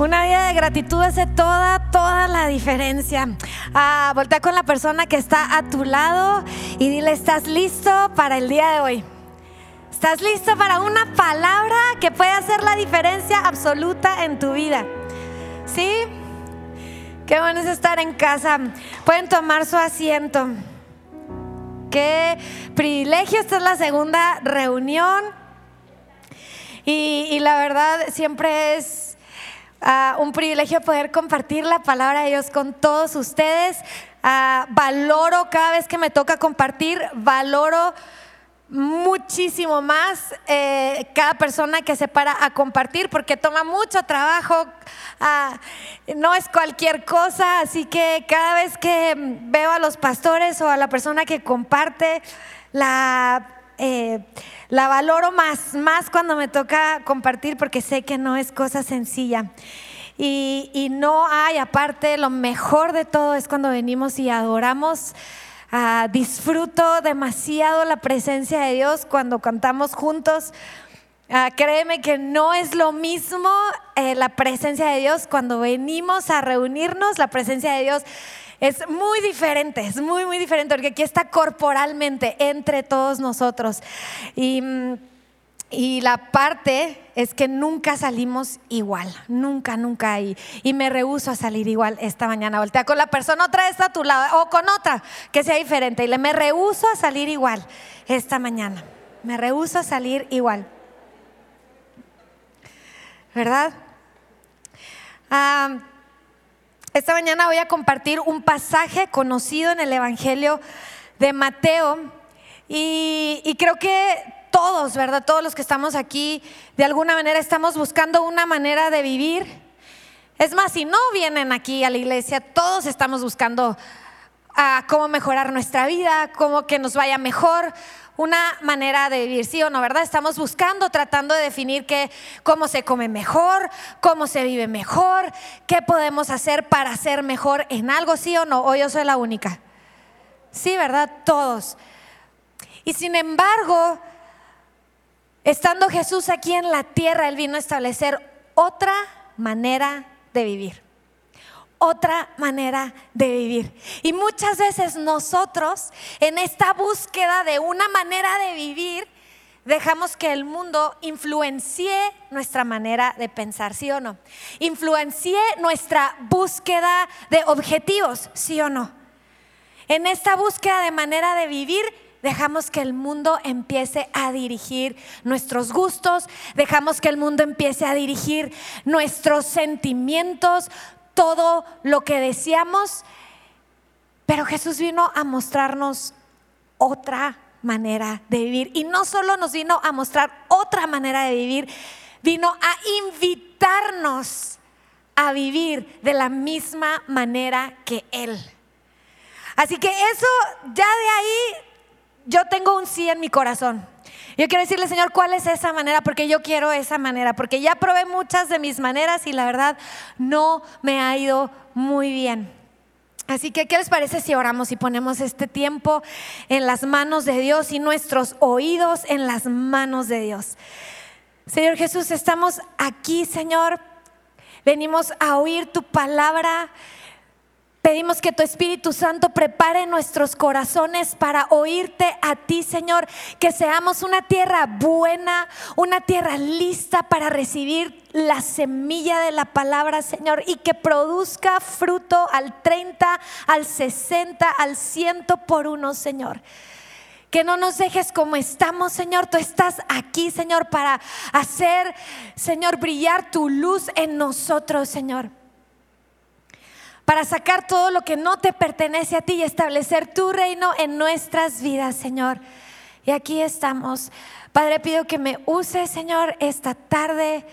Una vida de gratitud hace toda, toda la diferencia. Ah, voltea con la persona que está a tu lado y dile, ¿estás listo para el día de hoy? ¿Estás listo para una palabra que puede hacer la diferencia absoluta en tu vida? ¿Sí? Qué bueno es estar en casa. Pueden tomar su asiento. Qué privilegio. Esta es la segunda reunión. Y, y la verdad siempre es Ah, un privilegio poder compartir la palabra de Dios con todos ustedes. Ah, valoro cada vez que me toca compartir, valoro muchísimo más eh, cada persona que se para a compartir porque toma mucho trabajo, ah, no es cualquier cosa, así que cada vez que veo a los pastores o a la persona que comparte la eh, la valoro más, más cuando me toca compartir porque sé que no es cosa sencilla. Y, no hay, aparte, lo mejor de todo es cuando venimos y adoramos. Ah, disfruto demasiado la presencia de Dios cuando cantamos juntos. Ah, créeme que no es lo mismo eh, la presencia de Dios cuando venimos a reunirnos, la presencia de Dios es muy diferente, es muy, muy diferente, porque aquí está corporalmente entre todos nosotros. Y, y la parte es que nunca salimos igual, nunca, nunca. Y, y me rehuso a salir igual esta mañana. Voltea con la persona, otra vez a tu lado, o con otra que sea diferente. Y le me rehuso a salir igual esta mañana. Me rehuso a salir igual. ¿Verdad? Ah, esta mañana voy a compartir un pasaje conocido en el Evangelio de Mateo y, creo que todos, ¿verdad? Todos los que estamos aquí, de alguna manera estamos buscando una manera de vivir. Es más, si no vienen aquí a la iglesia, todos estamos buscando ah, cómo mejorar nuestra vida, cómo que nos vaya mejor, una manera de vivir, ¿sí o no, verdad? Estamos buscando, tratando de definir qué, cómo se come mejor, cómo se vive mejor, qué podemos hacer para ser mejor en algo, ¿sí o no? O yo soy la única. Sí, ¿verdad? Todos. Y sin embargo, estando Jesús aquí en la tierra, Él vino a establecer otra manera de vivir otra manera de vivir. Y muchas veces nosotros en esta búsqueda de una manera de vivir, dejamos que el mundo influencie nuestra manera de pensar, ¿sí o no? Influencie nuestra búsqueda de objetivos, ¿sí o no? En esta búsqueda de manera de vivir, dejamos que el mundo empiece a dirigir nuestros gustos, dejamos que el mundo empiece a dirigir nuestros sentimientos, todo lo que deseamos, pero Jesús vino a mostrarnos otra manera de vivir. Y no solo nos vino a mostrar otra manera de vivir, vino a invitarnos a vivir de la misma manera que Él. Así que eso, ya de ahí, yo tengo un sí en mi corazón. Yo quiero decirle, Señor, ¿cuál es esa manera? Porque yo quiero esa manera, porque ya probé muchas de mis maneras y la verdad no me ha ido muy bien. Así que, ¿qué les parece si oramos y ponemos este tiempo en las manos de Dios y nuestros oídos en las manos de Dios? Señor Jesús, estamos aquí, Señor. Venimos a oír tu palabra. Pedimos que tu Espíritu Santo prepare nuestros corazones para oírte a ti, Señor. Que seamos una tierra buena, una tierra lista para recibir la semilla de la palabra, Señor, y que produzca fruto al 30, al 60, al 100 por uno, Señor. Que no nos dejes como estamos, Señor. Tú estás aquí, Señor, para hacer, Señor, brillar tu luz en nosotros, Señor para sacar todo lo que no te pertenece a ti y establecer tu reino en nuestras vidas, Señor. Y aquí estamos. Padre, pido que me uses, Señor, esta tarde,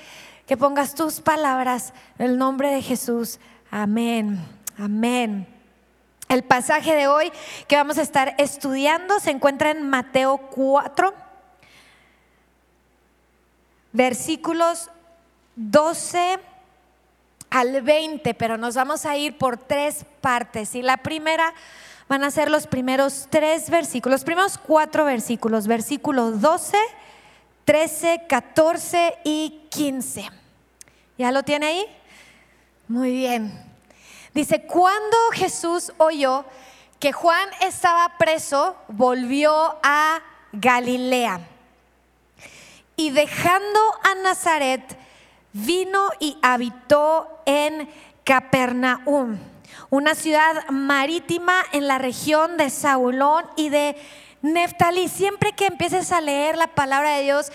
que pongas tus palabras en el nombre de Jesús. Amén. Amén. El pasaje de hoy que vamos a estar estudiando se encuentra en Mateo 4, versículos 12 al 20, pero nos vamos a ir por tres partes. Y la primera van a ser los primeros tres versículos, los primeros cuatro versículos, versículos 12, 13, 14 y 15. ¿Ya lo tiene ahí? Muy bien. Dice, cuando Jesús oyó que Juan estaba preso, volvió a Galilea. Y dejando a Nazaret, vino y habitó en Capernaum, una ciudad marítima en la región de Saulón y de Neftalí. Siempre que empieces a leer la palabra de Dios,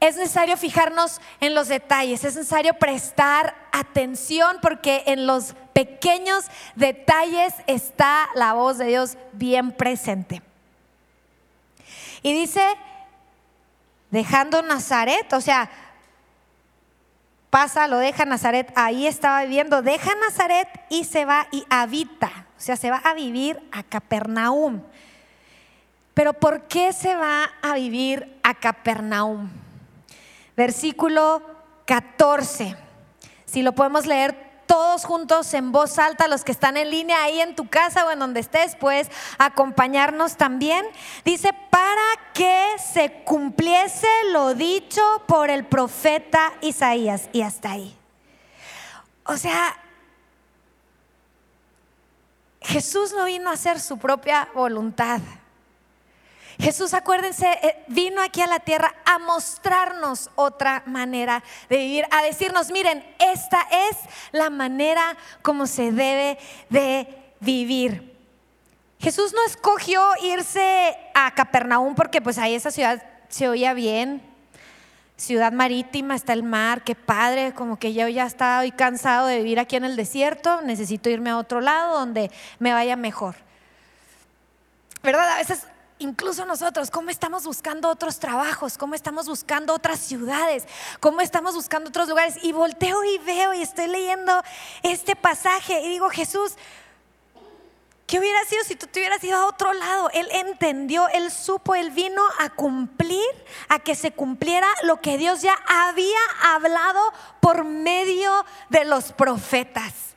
es necesario fijarnos en los detalles, es necesario prestar atención porque en los pequeños detalles está la voz de Dios bien presente. Y dice, dejando Nazaret, o sea, pasa, lo deja Nazaret, ahí estaba viviendo, deja Nazaret y se va y habita, o sea, se va a vivir a Capernaum. Pero ¿por qué se va a vivir a Capernaum? Versículo 14. Si lo podemos leer todos juntos en voz alta, los que están en línea ahí en tu casa o en donde estés, puedes acompañarnos también. Dice, para que se cumpliese lo dicho por el profeta Isaías. Y hasta ahí. O sea, Jesús no vino a hacer su propia voluntad. Jesús, acuérdense, eh, vino aquí a la tierra a mostrarnos otra manera de vivir, a decirnos, miren, esta es la manera como se debe de vivir. Jesús no escogió irse a Capernaum porque pues ahí esa ciudad se oía bien, ciudad marítima, está el mar, qué padre, como que yo ya estaba hoy cansado de vivir aquí en el desierto, necesito irme a otro lado donde me vaya mejor. ¿Verdad? A veces incluso nosotros, cómo estamos buscando otros trabajos, cómo estamos buscando otras ciudades, cómo estamos buscando otros lugares. Y volteo y veo y estoy leyendo este pasaje y digo, Jesús, ¿qué hubiera sido si tú te hubieras ido a otro lado? Él entendió, él supo, él vino a cumplir, a que se cumpliera lo que Dios ya había hablado por medio de los profetas.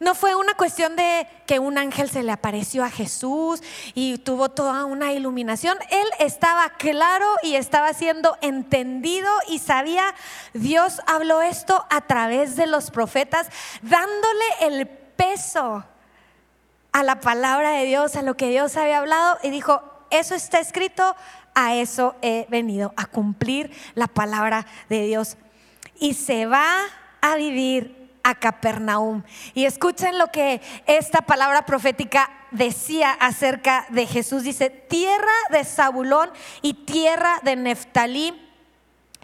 No fue una cuestión de que un ángel se le apareció a Jesús y tuvo toda una iluminación. Él estaba claro y estaba siendo entendido y sabía, Dios habló esto a través de los profetas, dándole el peso a la palabra de Dios, a lo que Dios había hablado y dijo, eso está escrito, a eso he venido, a cumplir la palabra de Dios. Y se va a vivir a Capernaum. Y escuchen lo que esta palabra profética decía acerca de Jesús. Dice, tierra de Zabulón y tierra de Neftalí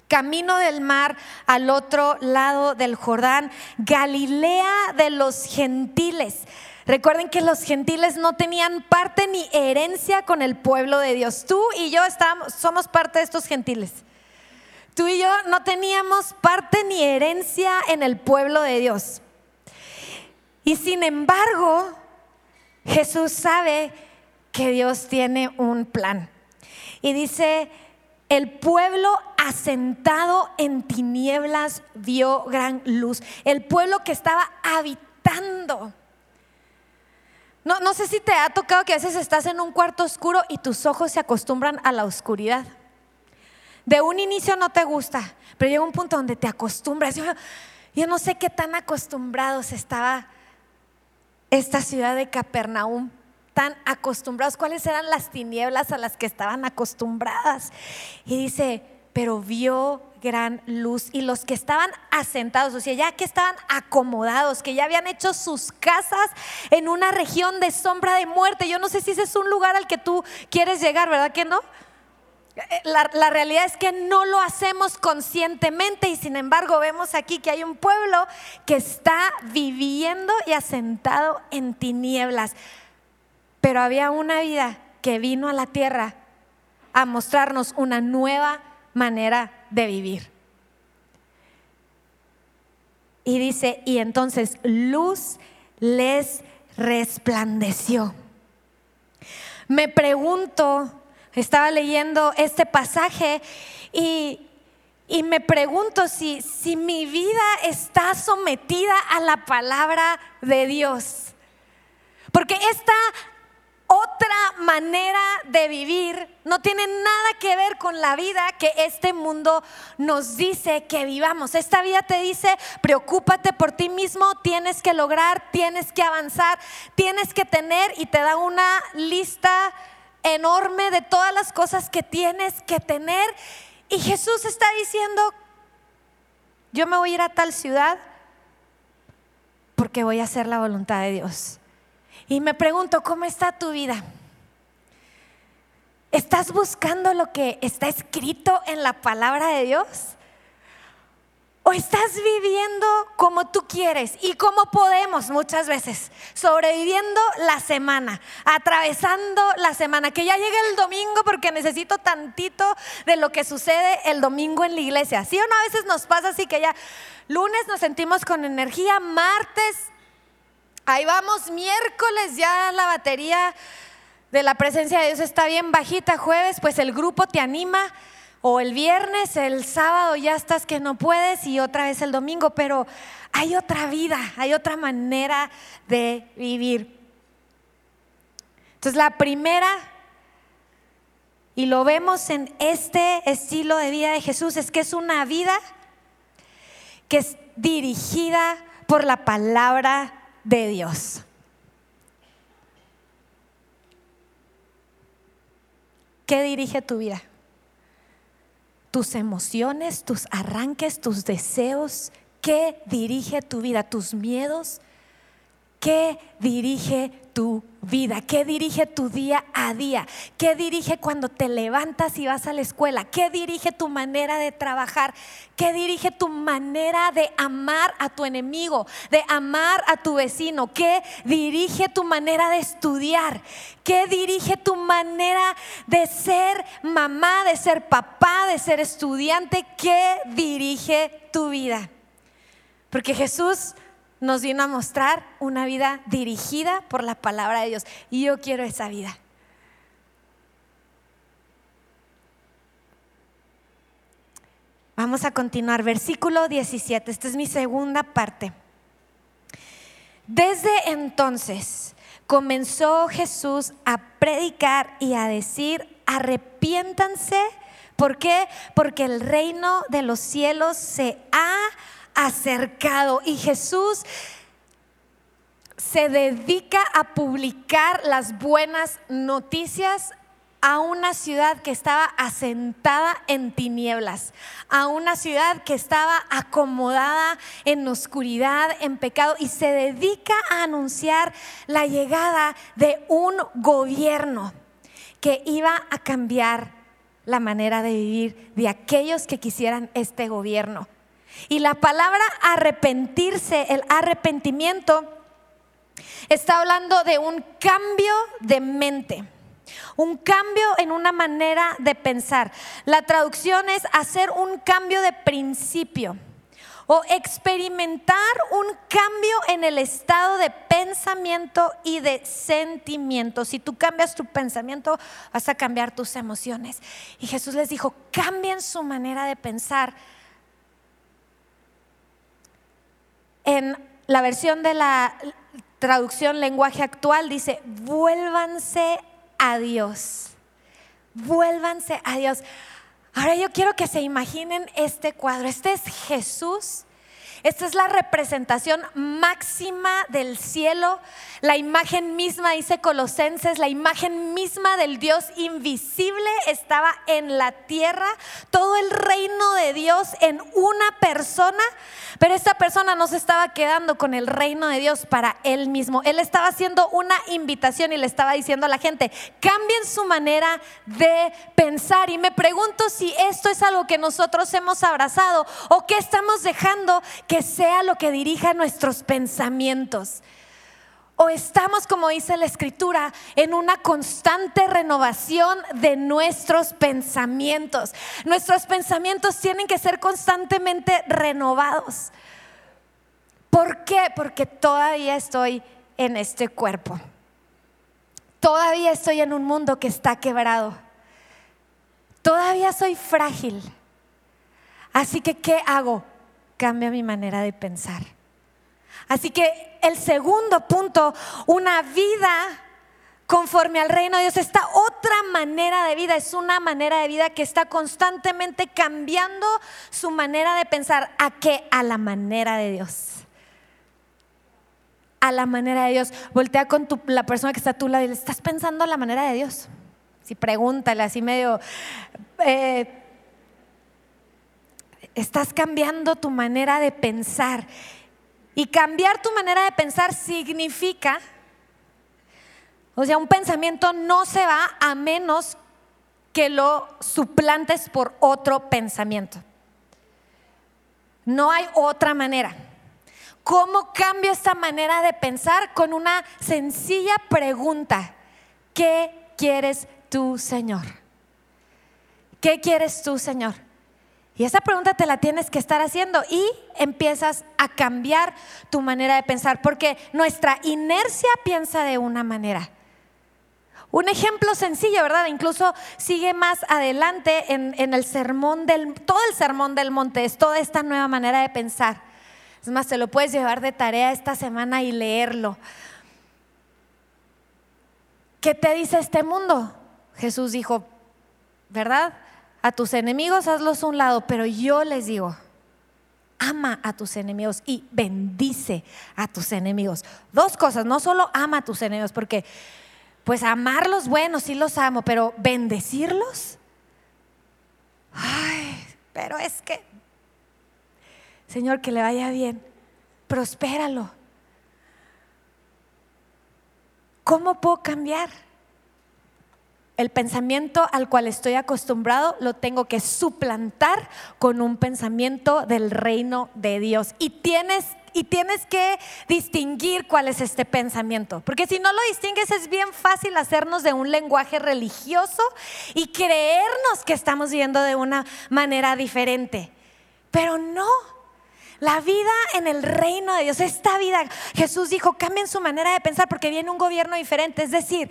camino del mar al otro lado del Jordán, Galilea de los gentiles. Recuerden que los gentiles no tenían parte ni herencia con el pueblo de Dios. Tú y yo estamos, somos parte de estos gentiles. Tú y yo no teníamos parte ni herencia en el pueblo de Dios. Y sin embargo, Jesús sabe que Dios tiene un plan. Y dice, el pueblo asentado en tinieblas vio gran luz. El pueblo que estaba habitando. No, no sé si te ha tocado que a veces estás en un cuarto oscuro y tus ojos se acostumbran a la oscuridad. De un inicio no te gusta, pero llega un punto donde te acostumbras. Yo, no sé qué tan acostumbrados estaba esta ciudad de Capernaum, tan acostumbrados, cuáles eran las tinieblas a las que estaban acostumbradas. Y dice, pero vio gran luz y los que estaban asentados, o sea, ya que estaban acomodados, que ya habían hecho sus casas en una región de sombra de muerte. Yo no sé si ese es un lugar al que tú quieres llegar, ¿verdad que no? Eh, la, realidad es que no lo hacemos conscientemente y sin embargo vemos aquí que hay un pueblo que está viviendo y asentado en tinieblas. Pero había una vida que vino a la tierra a mostrarnos una nueva manera de vivir. Y dice, y entonces luz les resplandeció. Me pregunto, estaba leyendo este pasaje y, me pregunto si, si mi vida está sometida a la palabra de Dios. Porque esta otra manera de vivir, no tiene nada que ver con la vida que este mundo nos dice que vivamos. Esta vida te dice, preocúpate por ti mismo, tienes que lograr, tienes que avanzar, tienes que tener y te da una lista enorme de todas las cosas que tienes que tener. Y Jesús está diciendo, yo me voy a ir a tal ciudad porque voy a hacer la voluntad de Dios. Y me pregunto, ¿cómo está tu vida? ¿Estás buscando lo que está escrito en la palabra de Dios? ¿O estás viviendo como tú quieres y como podemos muchas veces? Sobreviviendo la semana, atravesando la semana, que ya llegue el domingo porque necesito tantito de lo que sucede el domingo en la iglesia. ¿Sí o no? A veces nos pasa así que ya lunes nos sentimos con energía, martes Ahí vamos, miércoles ya la batería de la presencia de Dios está bien bajita, jueves pues el grupo te anima, o el viernes, el sábado ya estás que no puedes y otra vez el domingo, pero hay otra vida, hay otra manera de vivir. Entonces la primera, y lo vemos en este estilo de vida de Jesús, es que es una vida que es dirigida por la palabra de Dios. ¿Qué dirige tu vida? Tus emociones, tus arranques, tus deseos. ¿Qué dirige tu vida? Tus miedos. ¿Qué dirige tu vida? ¿Qué dirige tu día a día? ¿Qué dirige cuando te levantas y vas a la escuela? ¿Qué dirige tu manera de trabajar? ¿Qué dirige tu manera de amar a tu enemigo, de amar a tu vecino? ¿Qué dirige tu manera de estudiar? ¿Qué dirige tu manera de ser mamá, de ser papá, de ser estudiante? ¿Qué dirige tu vida? Porque Jesús nos vino a mostrar una vida dirigida por la palabra de Dios. Y yo quiero esa vida. Vamos a continuar, versículo 17. Esta es mi segunda parte. Desde entonces comenzó Jesús a predicar y a decir, arrepiéntanse. ¿Por qué? Porque el reino de los cielos se ha acercado y Jesús se dedica a publicar las buenas noticias a una ciudad que estaba asentada en tinieblas, a una ciudad que estaba acomodada en oscuridad, en pecado, y se dedica a anunciar la llegada de un gobierno que iba a cambiar la manera de vivir de aquellos que quisieran este gobierno. Y la palabra arrepentirse, el arrepentimiento, está hablando de un cambio de mente. Un cambio en una manera de pensar. La traducción es hacer un cambio de principio o experimentar un cambio en el estado de pensamiento y de sentimiento. Si tú cambias tu pensamiento, vas a cambiar tus emociones. Y Jesús les dijo, cambien su manera de pensar En la versión de la traducción lenguaje actual dice, vuélvanse a Dios. Vuélvanse a Dios. Ahora yo quiero que se imaginen este cuadro. Este es Jesús esta es la representación máxima del cielo, la imagen misma, dice Colosenses, la imagen misma del Dios invisible estaba en la tierra, todo el reino de Dios en una persona, pero esta persona no se estaba quedando con el reino de Dios para él mismo. Él estaba haciendo una invitación y le estaba diciendo a la gente, cambien su manera de pensar. Y me pregunto si esto es algo que nosotros hemos abrazado o que estamos dejando que sea lo que dirija nuestros pensamientos. O estamos, como dice la escritura, en una constante renovación de nuestros pensamientos. Nuestros pensamientos tienen que ser constantemente renovados. ¿Por qué? Porque todavía estoy en este cuerpo. Todavía estoy en un mundo que está quebrado. Todavía soy frágil. Así que, ¿qué hago? Cambia mi manera de pensar. Así que el segundo punto, una vida conforme al reino de Dios. Esta otra manera de vida es una manera de vida que está constantemente cambiando su manera de pensar. ¿A qué? A la manera de Dios. A la manera de Dios. Voltea con la persona que está a tu lado y le estás pensando a la manera de Dios. Si pregúntale así medio... Eh, estás cambiando tu manera de pensar. Y cambiar tu manera de pensar significa o sea, un pensamiento no se va a menos que lo suplantes por otro pensamiento. No hay otra manera. ¿Cómo cambio esta manera de pensar? Con una sencilla pregunta. ¿Qué quieres tú, Señor? ¿Qué quieres tú, Señor? Y esa pregunta te la tienes que estar haciendo y empiezas a cambiar tu manera de pensar, porque nuestra inercia piensa de una manera, un ejemplo sencillo, ¿verdad? Incluso sigue más adelante en, el sermón del, todo el sermón del monte, es toda esta nueva manera de pensar. Es más, te lo puedes llevar de tarea esta semana y leerlo. ¿Qué te dice este mundo? Jesús dijo, ¿verdad? A tus enemigos hazlos un lado, pero yo les digo, ama a tus enemigos y bendice a tus enemigos. Dos cosas, no solo ama a tus enemigos, porque pues amarlos, bueno, sí los amo, pero bendecirlos. Ay, pero es que, Señor, que le vaya bien, prospéralo. ¿Cómo puedo cambiar? El pensamiento al cual estoy acostumbrado lo tengo que suplantar con un pensamiento del reino de Dios. Y tienes y tienes que distinguir cuál es este pensamiento. Porque si no lo distingues es bien fácil hacernos de un lenguaje religioso y creernos que estamos viviendo de una manera diferente. Pero no. La vida en el reino de Dios, esta vida, Jesús dijo, cambien su manera de pensar porque viene un gobierno diferente. Es decir,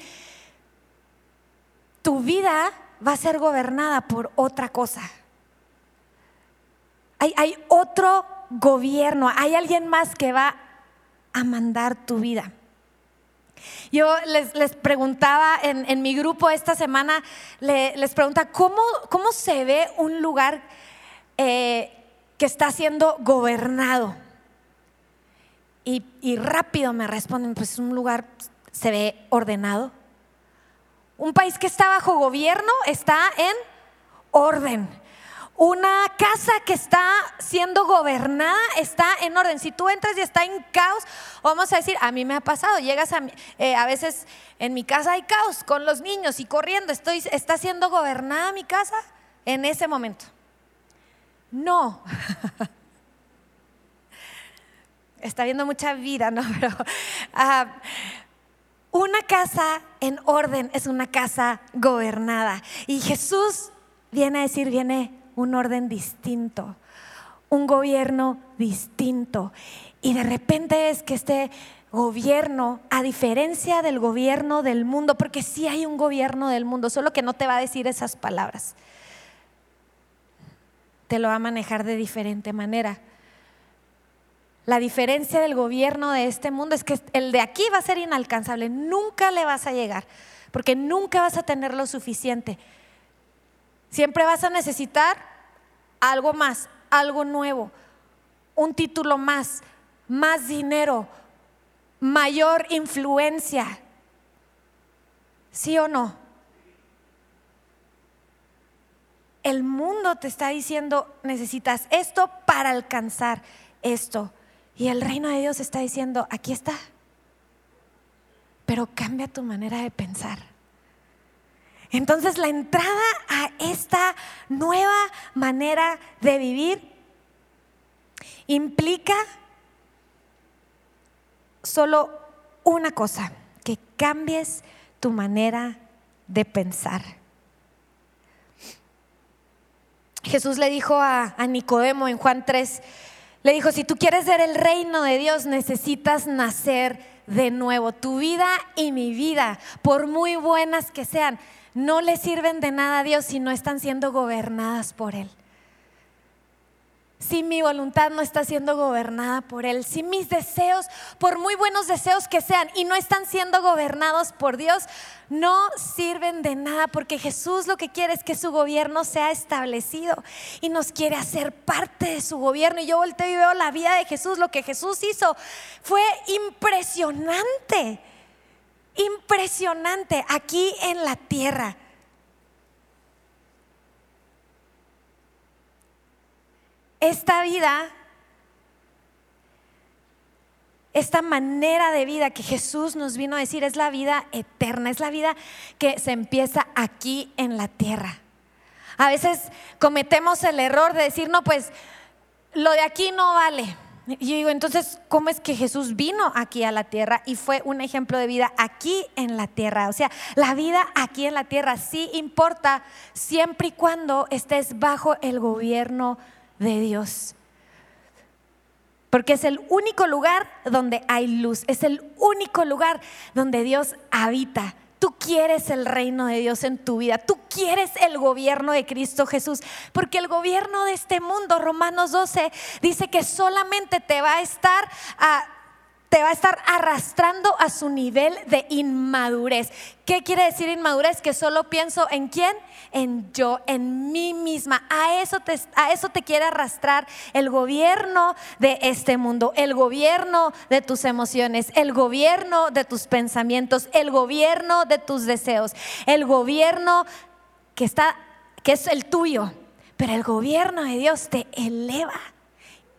tu vida va a ser gobernada por otra cosa. Hay, otro gobierno, hay alguien más que va a mandar tu vida. Yo les, preguntaba en, mi grupo esta semana, les pregunta, ¿cómo, ¿cómo, se ve un lugar eh, que está siendo gobernado? Y, y rápido me responden, pues un lugar se ve ordenado. Un país que está bajo gobierno está en orden. Una casa que está siendo gobernada está en orden. Si tú entras y está en caos, vamos a decir, a mí me ha pasado, llegas a, eh, a veces en mi casa hay caos con los niños y corriendo, estoy, ¿está siendo gobernada mi casa en ese momento? No. está viendo mucha vida, ¿no? Pero ah, una casa en orden es una casa gobernada. Y Jesús viene a decir, viene un orden distinto, un gobierno distinto. Y de repente es que este gobierno, a diferencia del gobierno del mundo, porque sí hay un gobierno del mundo, solo que no te va a decir esas palabras, te lo va a manejar de diferente manera. La diferencia del gobierno de este mundo es que el de aquí va a ser inalcanzable, nunca le vas a llegar, porque nunca vas a tener lo suficiente. Siempre vas a necesitar algo más, algo nuevo, un título más, más dinero, mayor influencia. ¿Sí o no? El mundo te está diciendo, necesitas esto para alcanzar esto. Y el reino de Dios está diciendo, aquí está. Pero cambia tu manera de pensar. Entonces la entrada a esta nueva manera de vivir implica solo una cosa, que cambies tu manera de pensar. Jesús le dijo a, Nicodemo en Juan 3, le dijo, si tú quieres ver el reino de Dios necesitas nacer de nuevo. Tu vida y mi vida, por muy buenas que sean, no le sirven de nada a Dios si no están siendo gobernadas por Él. Si mi voluntad no está siendo gobernada por Él, si mis deseos, por muy buenos deseos que sean, y no están siendo gobernados por Dios, no sirven de nada, porque Jesús lo que quiere es que su gobierno sea establecido y nos quiere hacer parte de su gobierno. Y yo volteo y veo la vida de Jesús, lo que Jesús hizo fue impresionante, impresionante aquí en la tierra. Esta vida, esta manera de vida que Jesús nos vino a decir es la vida eterna, es la vida que se empieza aquí en la tierra. A veces cometemos el error de decir, no, pues lo de aquí no vale. Y yo digo, entonces, ¿cómo es que Jesús vino aquí a la tierra y fue un ejemplo de vida aquí en la tierra? O sea, la vida aquí en la tierra sí importa siempre y cuando estés bajo el gobierno de Dios. Porque es el único lugar donde hay luz, es el único lugar donde Dios habita. Tú quieres el reino de Dios en tu vida, tú quieres el gobierno de Cristo Jesús, porque el gobierno de este mundo, Romanos 12, dice que solamente te va a estar a te va a estar arrastrando a su nivel de inmadurez. ¿Qué quiere decir inmadurez? Que solo pienso en quién, en yo, en mí misma. A eso te, a eso te quiere arrastrar el gobierno de este mundo, el gobierno de tus emociones, el gobierno de tus pensamientos, el gobierno de tus deseos, el gobierno que está, que es el tuyo. Pero el gobierno de Dios te eleva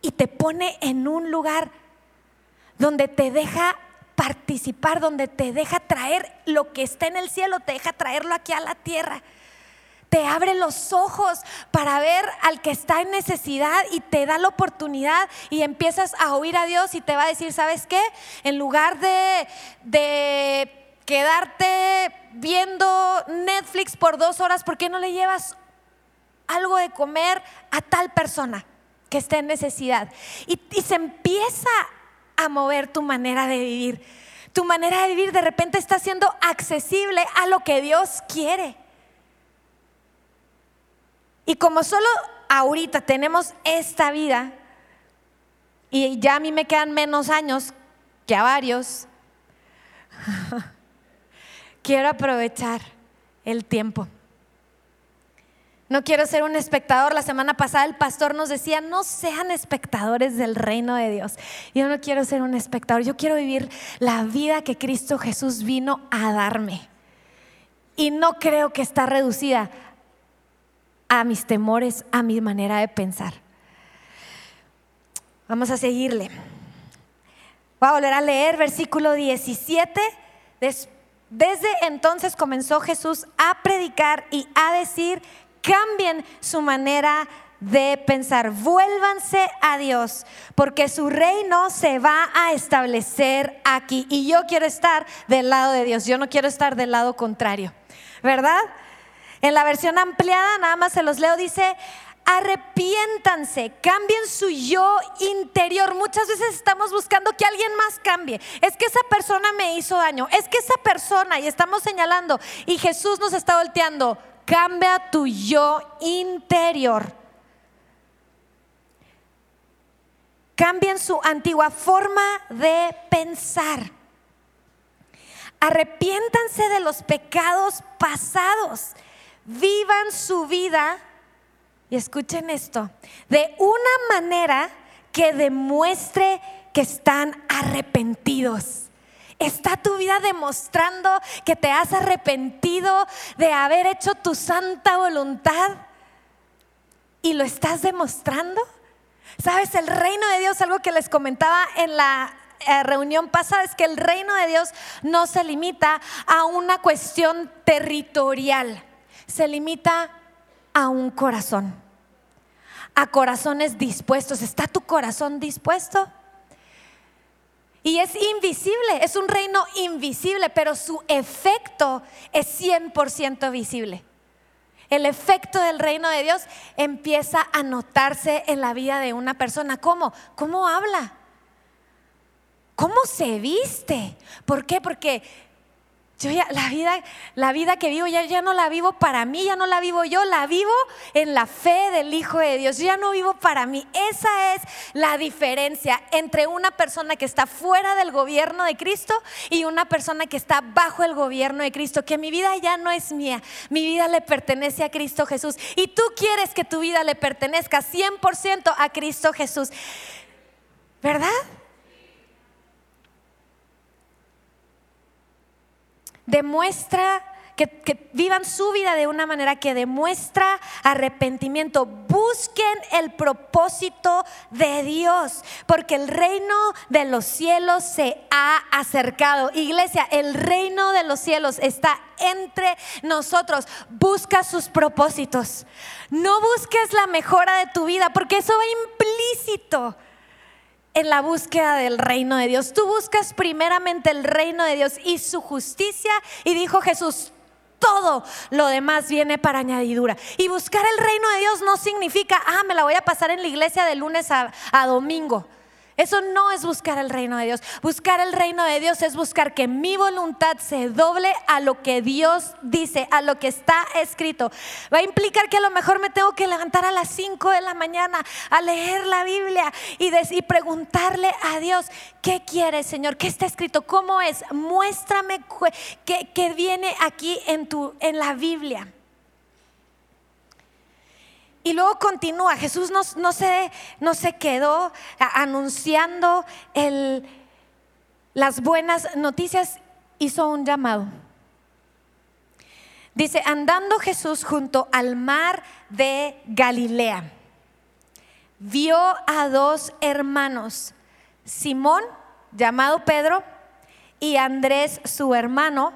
y te pone en un lugar donde te deja participar, donde te deja traer lo que está en el cielo, te deja traerlo aquí a la tierra. Te abre los ojos para ver al que está en necesidad y te da la oportunidad y empiezas a oír a Dios y te va a decir, ¿sabes qué? En lugar de, de quedarte viendo Netflix por dos horas, ¿por qué no le llevas algo de comer a tal persona que esté en necesidad? Y, y se empieza a mover tu manera de vivir. Tu manera de vivir de repente está siendo accesible a lo que Dios quiere. Y como solo ahorita tenemos esta vida, y ya a mí me quedan menos años que a varios, quiero aprovechar el tiempo. No quiero ser un espectador. La semana pasada el pastor nos decía, no sean espectadores del reino de Dios. Yo no quiero ser un espectador, yo quiero vivir la vida que Cristo Jesús vino a darme. Y no creo que está reducida a mis temores, a mi manera de pensar. Vamos a seguirle. Voy a volver a leer versículo 17. Desde entonces comenzó Jesús a predicar y a decir cambien su manera de pensar, vuélvanse a Dios, porque su reino se va a establecer aquí. Y yo quiero estar del lado de Dios, yo no quiero estar del lado contrario, ¿verdad? En la versión ampliada, nada más se los leo, dice, arrepiéntanse, cambien su yo interior. Muchas veces estamos buscando que alguien más cambie. Es que esa persona me hizo daño, es que esa persona, y estamos señalando, y Jesús nos está volteando, cambia tu yo interior. Cambien su antigua forma de pensar. Arrepiéntanse de los pecados pasados. Vivan su vida, y escuchen esto, de una manera que demuestre que están arrepentidos. ¿Está tu vida demostrando que te has arrepentido de haber hecho tu santa voluntad? ¿Y lo estás demostrando? ¿Sabes? El reino de Dios, algo que les comentaba en la eh, reunión pasada, es que el reino de Dios no se limita a una cuestión territorial, se limita a un corazón, a corazones dispuestos. ¿Está tu corazón dispuesto? Y es invisible, es un reino invisible, pero su efecto es 100% visible. El efecto del reino de Dios empieza a notarse en la vida de una persona. ¿Cómo? ¿Cómo habla? ¿Cómo se viste? ¿Por qué? Porque yo ya, la vida, la vida que vivo ya, ya no la vivo para mí, ya no la vivo yo, la vivo en la fe del Hijo de Dios. ya no vivo para mí. Esa es la diferencia entre una persona que está fuera del gobierno de Cristo y una persona que está bajo el gobierno de Cristo. Que mi vida ya no es mía, mi vida le pertenece a Cristo Jesús. Y tú quieres que tu vida le pertenezca 100% a Cristo Jesús. ¿Verdad? Demuestra que, vivan su vida de una manera que demuestra arrepentimiento. Busquen el propósito de Dios, porque el reino de los cielos se ha acercado. Iglesia, el reino de los cielos está entre nosotros. Busca sus propósitos. No busques la mejora de tu vida, porque eso va implícito en la búsqueda del reino de Dios. Tú buscas primeramente el reino de Dios y su justicia y dijo Jesús, todo lo demás viene para añadidura. Y buscar el reino de Dios no significa, ah, me la voy a pasar en la iglesia de lunes a, a domingo. Eso no es buscar el reino de Dios. Buscar el reino de Dios es buscar que mi voluntad se doble a lo que Dios dice, a lo que está escrito. Va a implicar que a lo mejor me tengo que levantar a las 5 de la mañana a leer la Biblia y, preguntarle a Dios, ¿qué quieres, Señor? ¿Qué está escrito? ¿Cómo es? Muéstrame qué, viene aquí en, tu, en la Biblia. Y luego continúa, Jesús no, se, no se quedó anunciando el, las buenas noticias, hizo un llamado. Dice, andando Jesús junto al mar de Galilea, vio a dos hermanos, Simón, llamado Pedro, y Andrés, su hermano,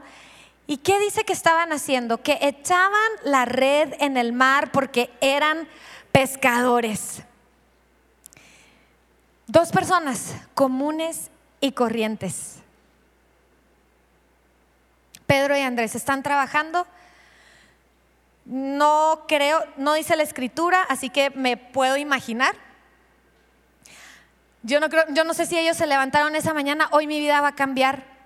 ¿Y qué dice que estaban haciendo? Que echaban la red en el mar porque eran pescadores. Dos personas comunes y corrientes. Pedro y Andrés están trabajando. No creo, no dice la escritura, así que me puedo imaginar. Yo no, creo, yo no sé si ellos se levantaron esa mañana, hoy mi vida va a cambiar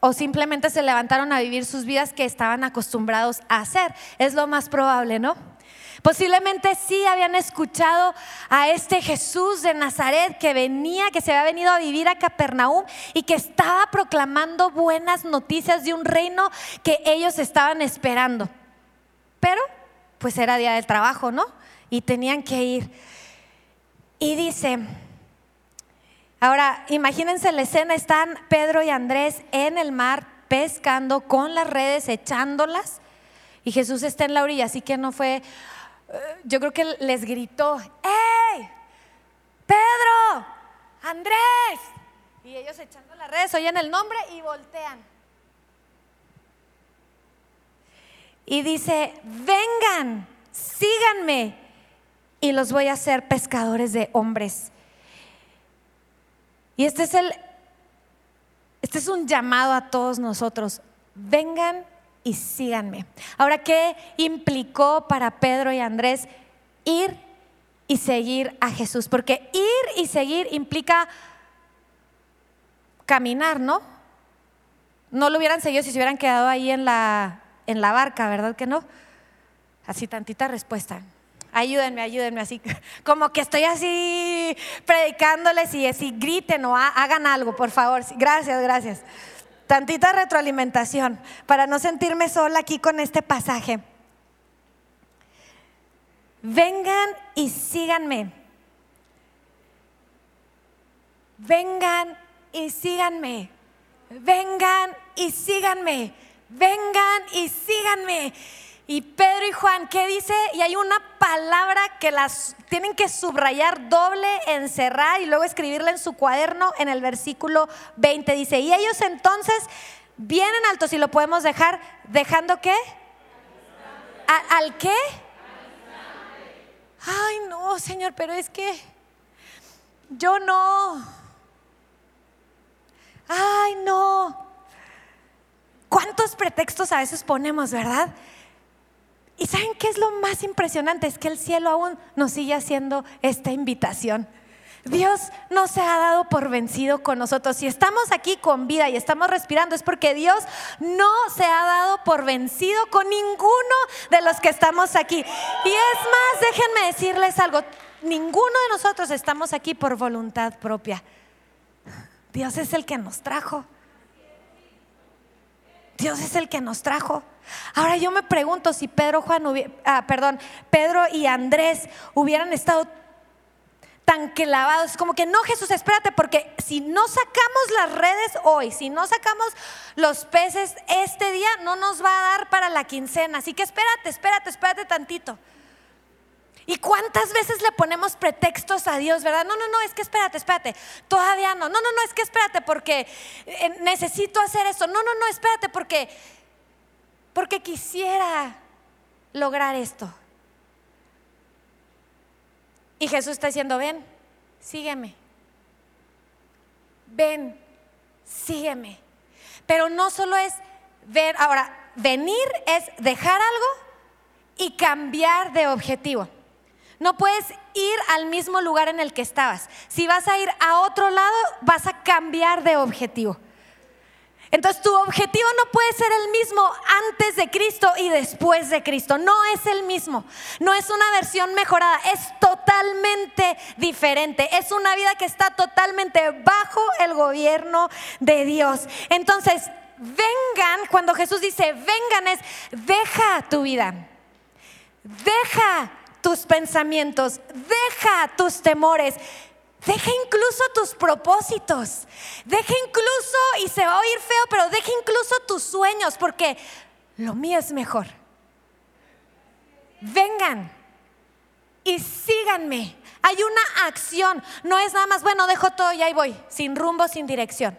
o simplemente se levantaron a vivir sus vidas que estaban acostumbrados a hacer. Es lo más probable, ¿no? Posiblemente sí habían escuchado a este Jesús de Nazaret que venía, que se había venido a vivir a Capernaum y que estaba proclamando buenas noticias de un reino que ellos estaban esperando. Pero, pues era día del trabajo, ¿no? Y tenían que ir. Y dice, Ahora, imagínense la escena, están Pedro y Andrés en el mar pescando con las redes, echándolas, y Jesús está en la orilla, así que no fue, eh, yo creo que les gritó, ¡Hey! Pedro, Andrés, y ellos echando las redes, oyen el nombre y voltean. Y dice, vengan, síganme, y los voy a hacer pescadores de hombres. Y este es el este es un llamado a todos nosotros. Vengan y síganme. Ahora, ¿qué implicó para Pedro y Andrés ir y seguir a Jesús? Porque ir y seguir implica caminar, ¿no? No lo hubieran seguido si se hubieran quedado ahí en la, en la barca, ¿verdad que no? Así tantita respuesta ayúdenme, ayúdenme, así como que estoy así predicándoles y así griten o hagan algo, por favor. Gracias, gracias. Tantita retroalimentación para no sentirme sola aquí con este pasaje. Vengan y síganme. Vengan y síganme. Vengan y síganme. Vengan y síganme. Y Pedro y Juan, ¿qué dice? Y hay una palabra que las tienen que subrayar doble, encerrar y luego escribirla en su cuaderno en el versículo 20. Dice, y ellos entonces vienen altos y lo podemos dejar, dejando qué? ¿Al qué? Ay, no, Señor, pero es que yo no. Ay, no. ¿Cuántos pretextos a veces ponemos, verdad? ¿Y saben qué es lo más impresionante? Es que el cielo aún nos sigue haciendo esta invitación. Dios no se ha dado por vencido con nosotros. Si estamos aquí con vida y estamos respirando es porque Dios no se ha dado por vencido con ninguno de los que estamos aquí. Y es más, déjenme decirles algo, ninguno de nosotros estamos aquí por voluntad propia. Dios es el que nos trajo. Dios es el que nos trajo. Ahora yo me pregunto si Pedro, Juan, ah, perdón, Pedro y Andrés hubieran estado tan clavados, como que no Jesús, espérate, porque si no sacamos las redes hoy, si no sacamos los peces este día, no nos va a dar para la quincena. Así que espérate, espérate, espérate tantito. ¿Y cuántas veces le ponemos pretextos a Dios, verdad? No, no, no, es que espérate, espérate. Todavía no. No, no, no, es que espérate porque eh, necesito hacer eso. No, no, no, espérate porque porque quisiera lograr esto. Y Jesús está diciendo, ven, sígueme. Ven, sígueme. Pero no solo es ver, ahora, venir es dejar algo y cambiar de objetivo. No puedes ir al mismo lugar en el que estabas. Si vas a ir a otro lado, vas a cambiar de objetivo. Entonces tu objetivo no puede ser el mismo antes de Cristo y después de Cristo. No es el mismo. No es una versión mejorada. Es totalmente diferente. Es una vida que está totalmente bajo el gobierno de Dios. Entonces, vengan, cuando Jesús dice vengan es, deja tu vida. Deja tus pensamientos. Deja tus temores Deja incluso tus propósitos. Deja incluso, y se va a oír feo, pero deja incluso tus sueños, porque lo mío es mejor. Vengan y síganme. Hay una acción. No es nada más, bueno, dejo todo y ahí voy, sin rumbo, sin dirección.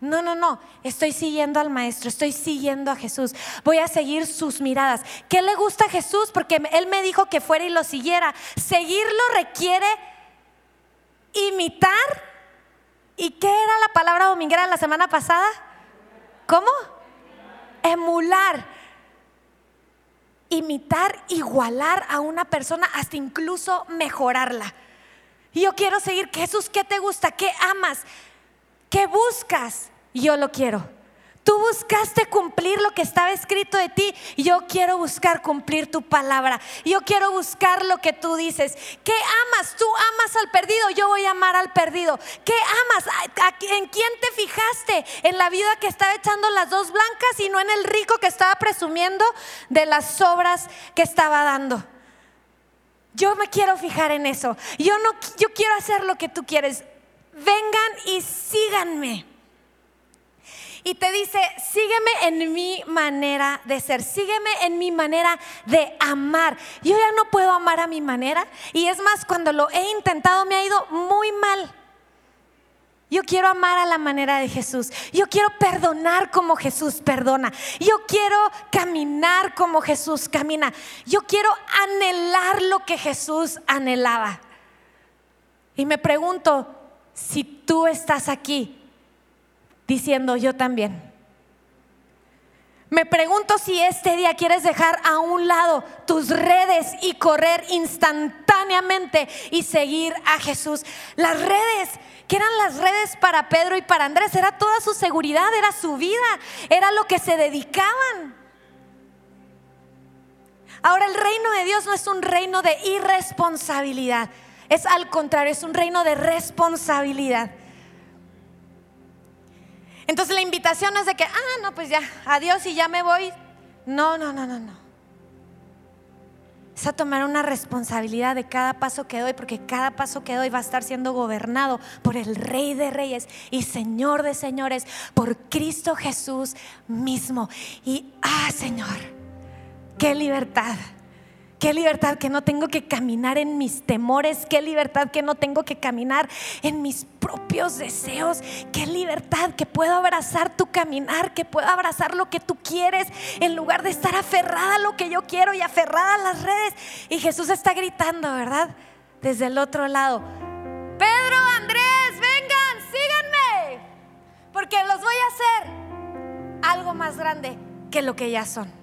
No, no, no. Estoy siguiendo al Maestro, estoy siguiendo a Jesús. Voy a seguir sus miradas. ¿Qué le gusta a Jesús? Porque Él me dijo que fuera y lo siguiera. Seguirlo requiere imitar. ¿Y qué era la palabra dominguera la semana pasada? ¿Cómo? Emular. Imitar, igualar a una persona, hasta incluso mejorarla. Y yo quiero seguir, Jesús, ¿qué te gusta? ¿Qué amas? ¿Qué buscas? Yo lo quiero. Tú buscaste cumplir lo que estaba escrito de ti. Yo quiero buscar cumplir tu palabra. Yo quiero buscar lo que tú dices. ¿Qué amas? Tú amas al perdido. Yo voy a amar al perdido. ¿Qué amas? ¿En quién te fijaste? ¿En la vida que estaba echando las dos blancas y no en el rico que estaba presumiendo de las obras que estaba dando? Yo me quiero fijar en eso. Yo no yo quiero hacer lo que tú quieres. Vengan y síganme y te dice, sígueme en mi manera de ser, sígueme en mi manera de amar. Yo ya no puedo amar a mi manera y es más, cuando lo he intentado me ha ido muy mal. Yo quiero amar a la manera de Jesús. Yo quiero perdonar como Jesús perdona. Yo quiero caminar como Jesús camina. Yo quiero anhelar lo que Jesús anhelaba. Y me pregunto, si tú estás aquí diciendo yo también. Me pregunto si este día quieres dejar a un lado tus redes y correr instantáneamente y seguir a Jesús. Las redes, que eran las redes para Pedro y para Andrés, era toda su seguridad, era su vida, era lo que se dedicaban. Ahora el reino de Dios no es un reino de irresponsabilidad, es al contrario, es un reino de responsabilidad. Entonces la invitación es de que, ah, no, pues ya, adiós y ya me voy. No, no, no, no, no. Es a tomar una responsabilidad de cada paso que doy, porque cada paso que doy va a estar siendo gobernado por el Rey de Reyes y Señor de Señores, por Cristo Jesús mismo. Y, ah, Señor, qué libertad. Qué libertad que no tengo que caminar en mis temores. Qué libertad que no tengo que caminar en mis propios deseos. Qué libertad que puedo abrazar tu caminar, que puedo abrazar lo que tú quieres en lugar de estar aferrada a lo que yo quiero y aferrada a las redes. Y Jesús está gritando, ¿verdad? Desde el otro lado. Pedro, Andrés, vengan, síganme. Porque los voy a hacer algo más grande que lo que ya son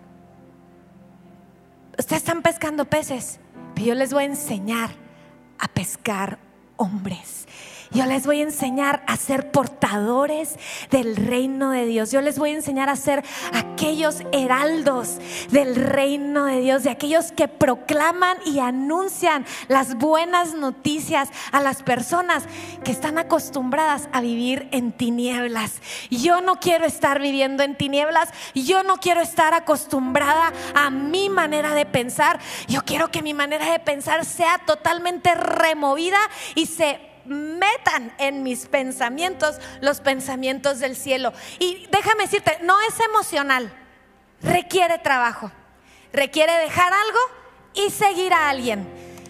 ustedes están pescando peces, pero yo les voy a enseñar a pescar hombres. Yo les voy a enseñar a ser portadores del reino de Dios. Yo les voy a enseñar a ser aquellos heraldos del reino de Dios, de aquellos que proclaman y anuncian las buenas noticias a las personas que están acostumbradas a vivir en tinieblas. Yo no quiero estar viviendo en tinieblas. Yo no quiero estar acostumbrada a mi manera de pensar. Yo quiero que mi manera de pensar sea totalmente removida y se metan en mis pensamientos los pensamientos del cielo. Y déjame decirte, no es emocional, requiere trabajo, requiere dejar algo y seguir a alguien,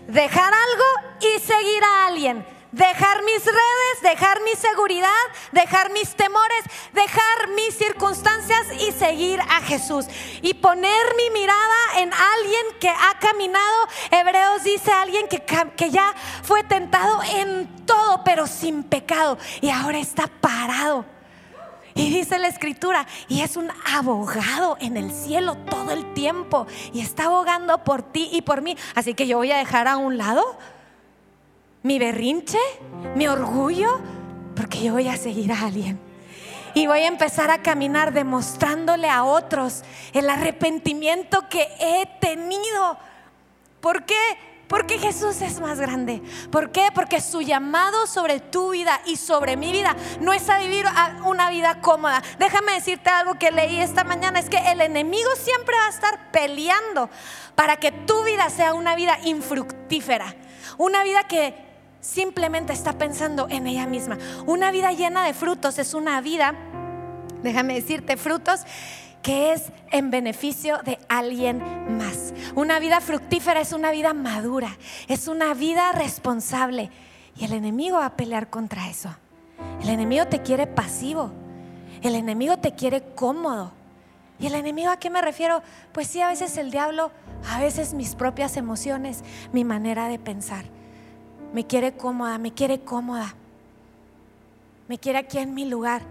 dejar algo y seguir a alguien dejar mis redes, dejar mi seguridad, dejar mis temores, dejar mis circunstancias y seguir a Jesús. Y poner mi mirada en alguien que ha caminado, Hebreos dice alguien que, que ya fue tentado en todo, pero sin pecado. Y ahora está parado. Y dice la escritura, y es un abogado en el cielo todo el tiempo. Y está abogando por ti y por mí. Así que yo voy a dejar a un lado mi berrinche, mi orgullo, porque yo voy a seguir a alguien. Y voy a empezar a caminar demostrándole a otros el arrepentimiento que he tenido. ¿Por qué? Porque Jesús es más grande. ¿Por qué? Porque su llamado sobre tu vida y sobre mi vida no es a vivir una vida cómoda. Déjame decirte algo que leí esta mañana, es que el enemigo siempre va a estar peleando para que tu vida sea una vida infructífera, una vida que simplemente está pensando en ella misma. Una vida llena de frutos es una vida, déjame decirte, frutos que es en beneficio de alguien más. Una vida fructífera es una vida madura, es una vida responsable. Y el enemigo va a pelear contra eso. El enemigo te quiere pasivo. El enemigo te quiere cómodo. ¿Y el enemigo a qué me refiero? Pues sí, a veces el diablo, a veces mis propias emociones, mi manera de pensar me quiere cómoda, me quiere cómoda, me quiere aquí en mi lugar.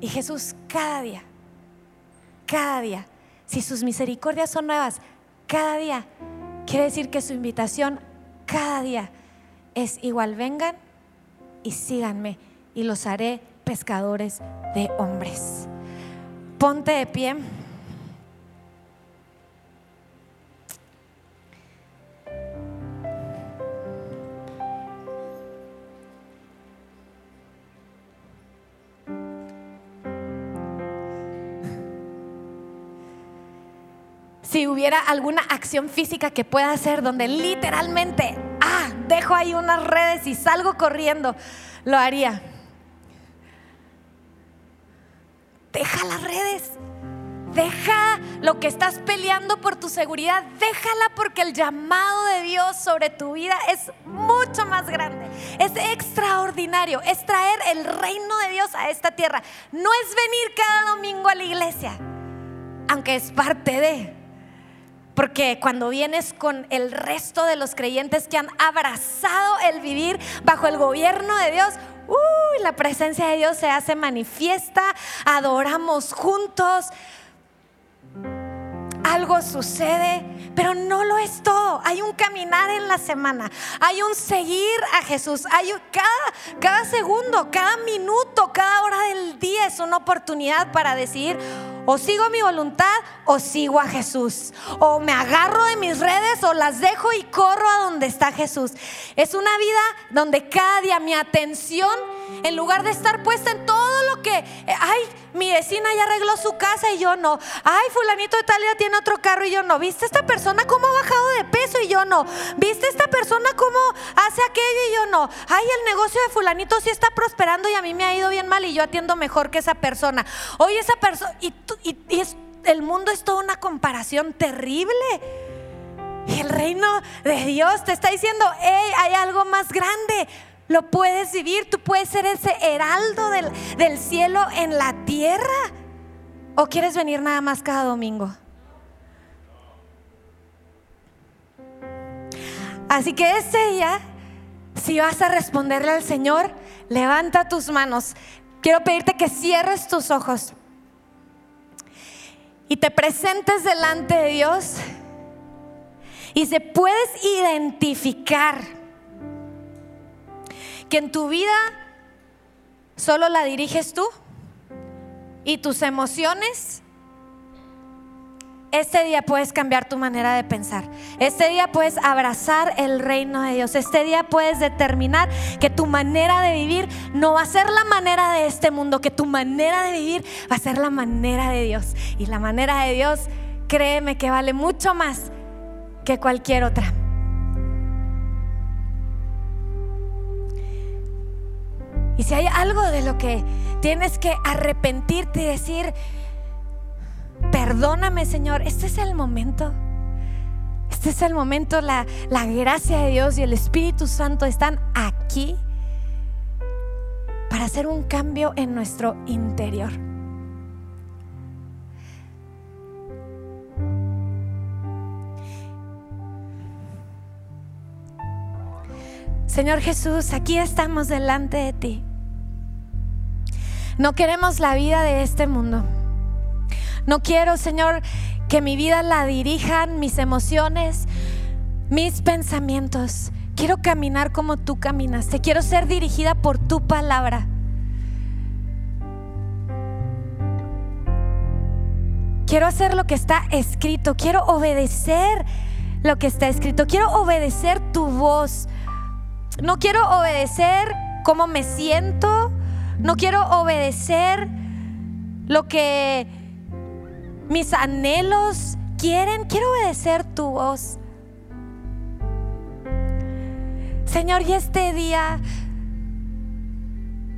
Y Jesús cada día, cada día, si sus misericordias son nuevas, cada día, quiere decir que su invitación cada día es igual, vengan y síganme y los haré pescadores de hombres. Ponte de pie. Hubiera alguna acción física que pueda hacer donde literalmente, ah, dejo ahí unas redes y salgo corriendo, lo haría. Deja las redes. Deja lo que estás peleando por tu seguridad, déjala porque el llamado de Dios sobre tu vida es mucho más grande, es extraordinario, es traer el reino de Dios a esta tierra. No es venir cada domingo a la iglesia, aunque es parte de, porque cuando vienes con el resto de los creyentes que han abrazado el vivir bajo el gobierno de Dios, la presencia de Dios se hace manifiesta, adoramos juntos, algo sucede, pero no lo es todo. Hay un caminar en la semana, hay un seguir a Jesús, hay cada, cada segundo, cada minuto, cada hora del día es una oportunidad para decir, o sigo mi voluntad o sigo a Jesús. O me agarro de mis redes o las dejo y corro a donde está Jesús. Es una vida donde cada día mi atención, en lugar de estar puesta en todo lo que, ay, mi vecina ya arregló su casa y yo no. Ay, fulanito de tal ya tiene otro carro y yo no. ¿Viste esta persona cómo ha bajado de peso y yo no? ¿Viste esta persona cómo hace aquello y yo no? Ay, el negocio de fulanito sí está prosperando y a mí me ha ido bien mal y yo atiendo mejor que esa persona. Oye, esa persona, y, y, el mundo es toda una comparación terrible. Y el reino de Dios te está diciendo, hey, hay algo más grande. Lo puedes vivir, tú puedes ser ese heraldo del, del cielo en la tierra. ¿O quieres venir nada más cada domingo? Así que ese día, si vas a responderle al Señor, levanta tus manos. Quiero pedirte que cierres tus ojos y te presentes delante de Dios y se puedes identificar que en tu vida solo la diriges tú y tus emociones, este día puedes cambiar tu manera de pensar. Este día puedes abrazar el reino de Dios. Este día puedes determinar que tu manera de vivir no va a ser la manera de este mundo, que tu manera de vivir va a ser la manera de Dios. Y la manera de Dios, créeme que vale mucho más que cualquier otra. Y si hay algo de lo que tienes que arrepentirte y decir, perdóname Señor, este es el momento. Este es el momento, la, la gracia de Dios y el Espíritu Santo están aquí para hacer un cambio en nuestro interior. Señor Jesús, aquí estamos delante de ti. No queremos la vida de este mundo. No quiero, Señor, que mi vida la dirijan mis emociones, mis pensamientos. Quiero caminar como tú caminas. quiero ser dirigida por tu palabra. Quiero hacer lo que está escrito. Quiero obedecer lo que está escrito. Quiero obedecer tu voz. No quiero obedecer cómo me siento. No quiero obedecer lo que mis anhelos quieren, quiero obedecer tu voz. Señor, y este día,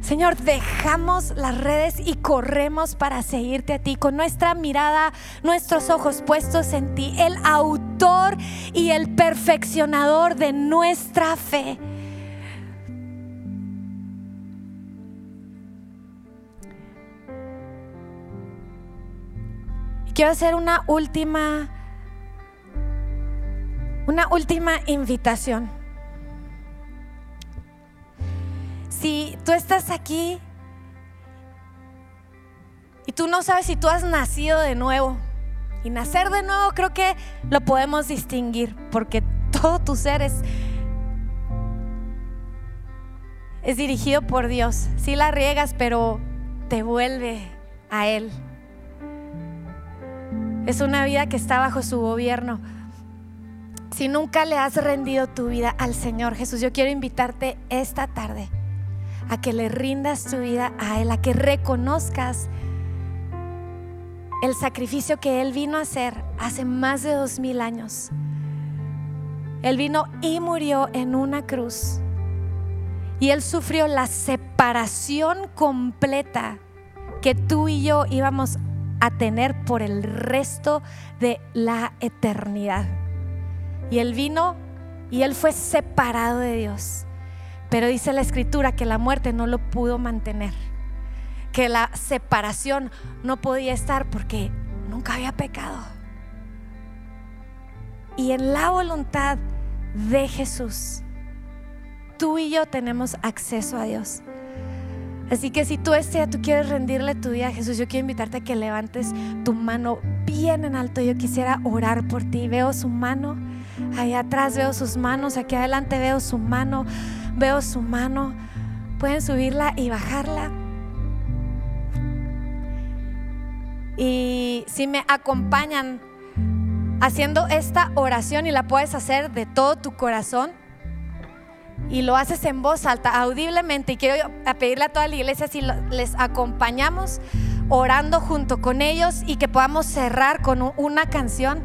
Señor, dejamos las redes y corremos para seguirte a ti con nuestra mirada, nuestros ojos puestos en ti, el autor y el perfeccionador de nuestra fe. Quiero hacer una última, una última invitación. Si tú estás aquí y tú no sabes si tú has nacido de nuevo, y nacer de nuevo creo que lo podemos distinguir, porque todo tu ser es, es dirigido por Dios. Si la riegas, pero te vuelve a Él. Es una vida que está bajo su gobierno. Si nunca le has rendido tu vida al Señor Jesús, yo quiero invitarte esta tarde a que le rindas tu vida a Él, a que reconozcas el sacrificio que Él vino a hacer hace más de dos mil años. Él vino y murió en una cruz. Y Él sufrió la separación completa que tú y yo íbamos a tener por el resto de la eternidad. Y él vino y él fue separado de Dios. Pero dice la escritura que la muerte no lo pudo mantener, que la separación no podía estar porque nunca había pecado. Y en la voluntad de Jesús, tú y yo tenemos acceso a Dios. Así que si tú este tú quieres rendirle tu vida a Jesús, yo quiero invitarte a que levantes tu mano bien en alto. Yo quisiera orar por ti. Veo su mano, ahí atrás veo sus manos, aquí adelante veo su mano, veo su mano. Pueden subirla y bajarla. Y si me acompañan haciendo esta oración y la puedes hacer de todo tu corazón, y lo haces en voz alta, audiblemente, y quiero pedirle a toda la iglesia si les acompañamos orando junto con ellos y que podamos cerrar con una canción.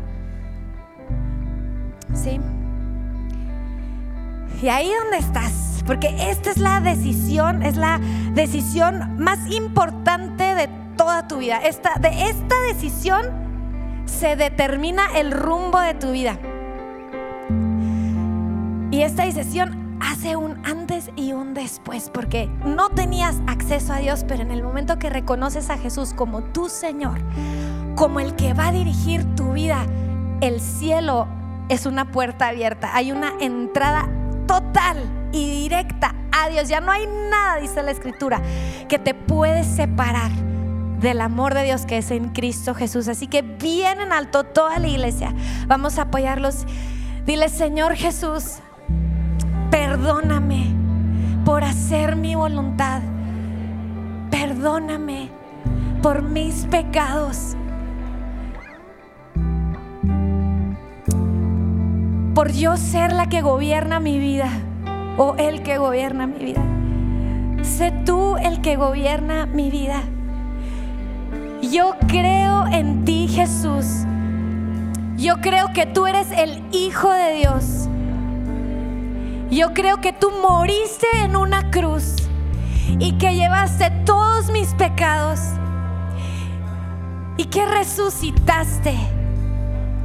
¿Sí? Y ahí donde estás, porque esta es la decisión, es la decisión más importante de toda tu vida. Esta, de esta decisión se determina el rumbo de tu vida. Y esta decisión hace un antes y un después, porque no tenías acceso a Dios, pero en el momento que reconoces a Jesús como tu Señor, como el que va a dirigir tu vida, el cielo es una puerta abierta, hay una entrada total y directa a Dios. Ya no hay nada, dice la Escritura, que te puede separar del amor de Dios que es en Cristo Jesús. Así que bien en alto toda la iglesia. Vamos a apoyarlos. Dile, Señor Jesús, perdóname, por hacer mi voluntad. Perdóname por mis pecados. Por yo ser la que gobierna mi vida o el que gobierna mi vida. Sé tú el que gobierna mi vida. Yo creo en ti, Jesús. Yo creo que tú eres el Hijo de Dios. Yo creo que tú moriste en una cruz y que llevaste todos mis pecados y que resucitaste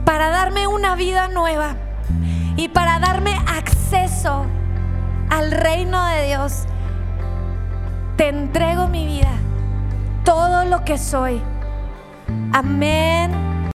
para darme una vida nueva y para darme acceso al reino de Dios. Te entrego mi vida, todo lo que soy. Amén